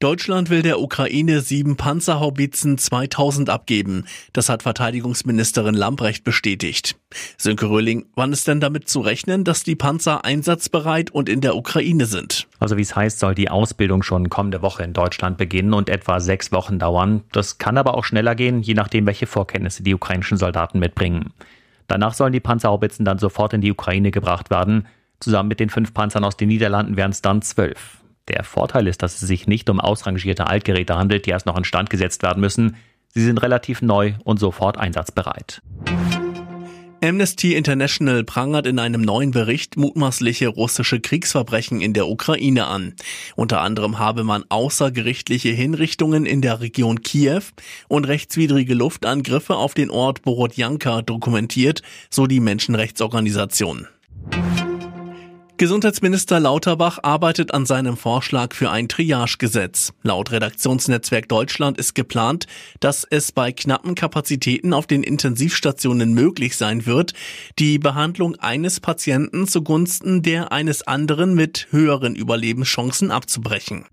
Deutschland will der Ukraine sieben Panzerhaubitzen 2000 abgeben. Das hat Verteidigungsministerin Lambrecht bestätigt. Sönke Röhling, wann ist denn damit zu rechnen, dass die Panzer einsatzbereit und in der Ukraine sind? Also wie es heißt, soll die Ausbildung schon kommende Woche in Deutschland beginnen und etwa sechs Wochen dauern. Das kann aber auch schneller gehen, je nachdem, welche Vorkenntnisse die ukrainischen Soldaten mitbringen. Danach sollen die Panzerhaubitzen dann sofort in die Ukraine gebracht werden. Zusammen mit den fünf Panzern aus den Niederlanden wären es dann zwölf. Der Vorteil ist, dass es sich nicht um ausrangierte Altgeräte handelt, die erst noch instand gesetzt werden müssen. Sie sind relativ neu und sofort einsatzbereit. Amnesty International prangert in einem neuen Bericht mutmaßliche russische Kriegsverbrechen in der Ukraine an. Unter anderem habe man außergerichtliche Hinrichtungen in der Region Kiew und rechtswidrige Luftangriffe auf den Ort Borodjanka dokumentiert, so die Menschenrechtsorganisation. Gesundheitsminister Lauterbach arbeitet an seinem Vorschlag für ein Triagegesetz. Laut Redaktionsnetzwerk Deutschland ist geplant, dass es bei knappen Kapazitäten auf den Intensivstationen möglich sein wird, die Behandlung eines Patienten zugunsten der eines anderen mit höheren Überlebenschancen abzubrechen.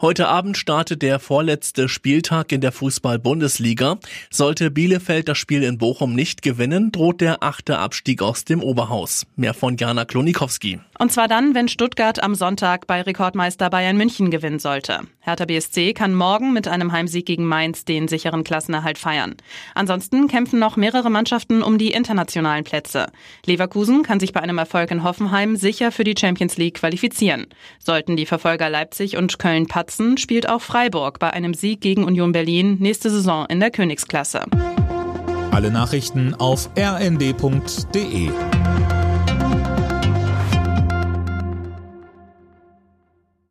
Heute Abend startet der vorletzte Spieltag in der Fußball-Bundesliga. Sollte Bielefeld das Spiel in Bochum nicht gewinnen, droht der achte Abstieg aus dem Oberhaus. Mehr von Jana Klonikowski. Und zwar dann, wenn Stuttgart am Sonntag bei Rekordmeister Bayern München gewinnen sollte. Hertha BSC kann morgen mit einem Heimsieg gegen Mainz den sicheren Klassenerhalt feiern. Ansonsten kämpfen noch mehrere Mannschaften um die internationalen Plätze. Leverkusen kann sich bei einem Erfolg in Hoffenheim sicher für die Champions League qualifizieren. Sollten die Verfolger Leipzig und Köln patzen, spielt auch Freiburg bei einem Sieg gegen Union Berlin nächste Saison in der Königsklasse. Alle Nachrichten auf rnd.de